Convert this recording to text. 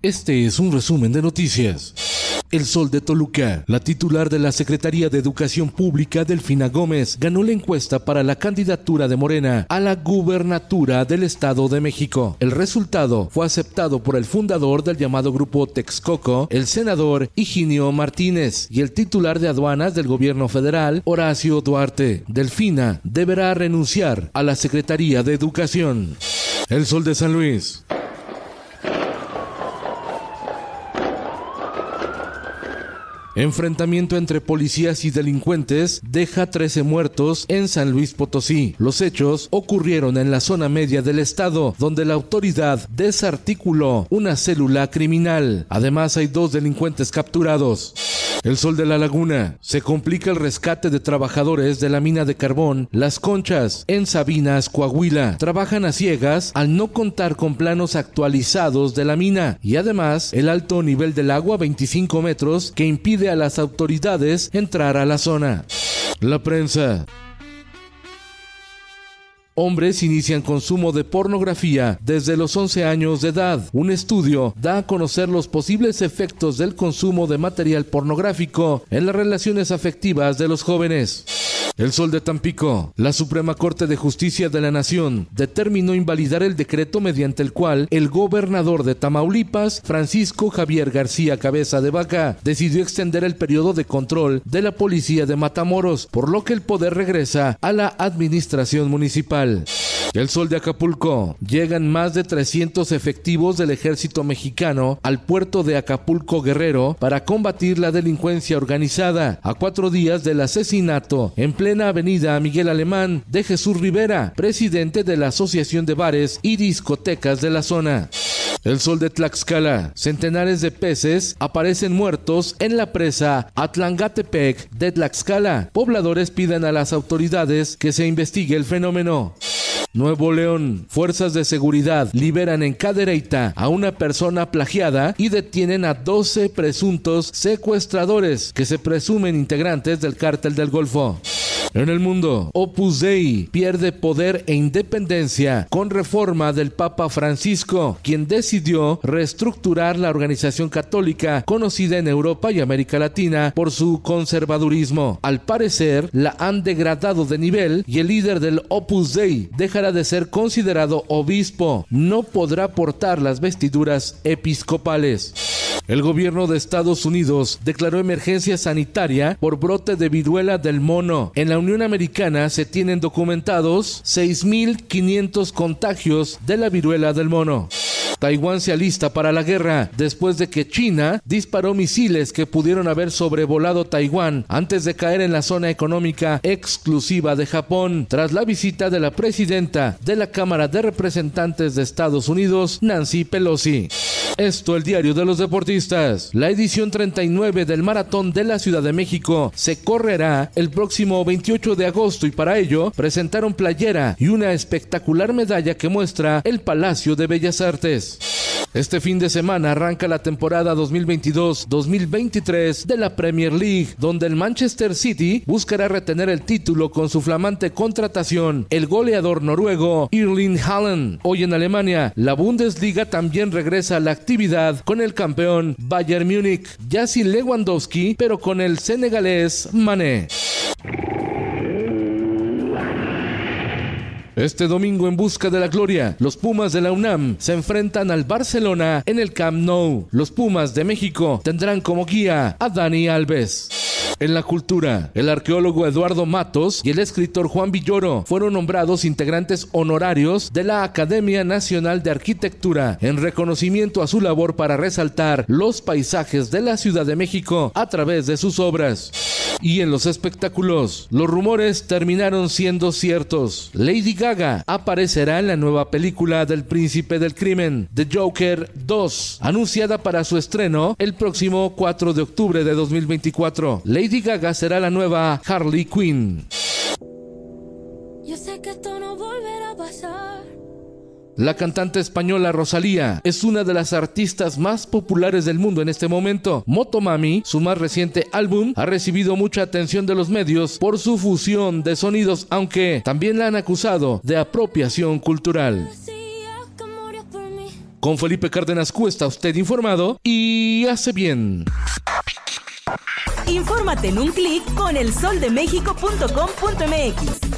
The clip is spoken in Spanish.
Este es un resumen de noticias. El Sol de Toluca, la titular de la Secretaría de Educación Pública, Delfina Gómez, ganó la encuesta para la candidatura de Morena a la gubernatura del Estado de México. El resultado fue aceptado por el fundador del llamado grupo Texcoco, el senador Higinio Martínez, y el titular de aduanas del gobierno federal, Horacio Duarte. Delfina deberá renunciar a la Secretaría de Educación. El Sol de San Luis. Enfrentamiento entre policías y delincuentes deja 13 muertos en San Luis Potosí. Los hechos ocurrieron en la zona media del estado, donde la autoridad desarticuló una célula criminal. Además, hay dos delincuentes capturados. El Sol de la Laguna. Se complica el rescate de trabajadores de la mina de carbón Las Conchas en Sabinas, Coahuila. Trabajan a ciegas al no contar con planos actualizados de la mina y además el alto nivel del agua 25 metros que impide a las autoridades entrar a la zona. La prensa. Hombres inician consumo de pornografía desde los 11 años de edad. Un estudio da a conocer los posibles efectos del consumo de material pornográfico en las relaciones afectivas de los jóvenes. El Sol de Tampico. La Suprema Corte de Justicia de la Nación determinó invalidar el decreto mediante el cual el gobernador de Tamaulipas, Francisco Javier García Cabeza de Vaca, decidió extender el periodo de control de la policía de Matamoros, por lo que el poder regresa a la administración municipal. El Sol de Acapulco. Llegan más de 300 efectivos del ejército mexicano al puerto de Acapulco Guerrero para combatir la delincuencia organizada a cuatro días del asesinato en plena avenida Miguel Alemán de Jesús Rivera, presidente de la Asociación de Bares y Discotecas de la zona. El sol de Tlaxcala. Centenares de peces aparecen muertos en la presa Atlangatepec de Tlaxcala. Pobladores piden a las autoridades que se investigue el fenómeno. Nuevo León. Fuerzas de seguridad liberan en Cadereyta a una persona plagiada y detienen a 12 presuntos secuestradores que se presumen integrantes del cártel del Golfo. En el mundo, Opus Dei pierde poder e independencia con reforma del Papa Francisco, quien decidió reestructurar la organización católica conocida en Europa y América Latina por su conservadurismo. Al parecer, la han degradado de nivel y el líder del Opus Dei dejará de ser considerado obispo. No podrá portar las vestiduras episcopales. El gobierno de Estados Unidos declaró emergencia sanitaria por brote de viruela del mono. En la Unión Americana se tienen documentados 6.500 contagios de la viruela del mono. Taiwán se alista para la guerra después de que China disparó misiles que pudieron haber sobrevolado Taiwán antes de caer en la zona económica exclusiva de Japón tras la visita de la presidenta de la Cámara de Representantes de Estados Unidos, Nancy Pelosi. Esto el diario de los deportistas. La edición 39 del Maratón de la Ciudad de México se correrá el próximo 28 de agosto y para ello presentaron playera y una espectacular medalla que muestra el Palacio de Bellas Artes. Este fin de semana arranca la temporada 2022-2023 de la Premier League, donde el Manchester City buscará retener el título con su flamante contratación, el goleador noruego Erling Haaland. Hoy en Alemania, la Bundesliga también regresa a la actividad con el campeón Bayern Múnich, ya sin Lewandowski, pero con el senegalés Mané. Este domingo en busca de la gloria, los Pumas de la UNAM se enfrentan al Barcelona en el Camp Nou. Los Pumas de México tendrán como guía a Dani Alves. En la cultura, el arqueólogo Eduardo Matos y el escritor Juan Villoro fueron nombrados integrantes honorarios de la Academia Nacional de Arquitectura en reconocimiento a su labor para resaltar los paisajes de la Ciudad de México a través de sus obras. Y en los espectáculos, los rumores terminaron siendo ciertos. Lady Gaga aparecerá en la nueva película del Príncipe del Crimen, The Joker 2, anunciada para su estreno el próximo 4 de octubre de 2024. Lady Gaga será la nueva Harley Quinn. La cantante española Rosalía es una de las artistas más populares del mundo en este momento. Motomami, su más reciente álbum, ha recibido mucha atención de los medios por su fusión de sonidos, aunque también la han acusado de apropiación cultural. Con Felipe Cárdenas Q está usted informado y hace bien. Infórmate en un clic con elsoldemexico.com.mx.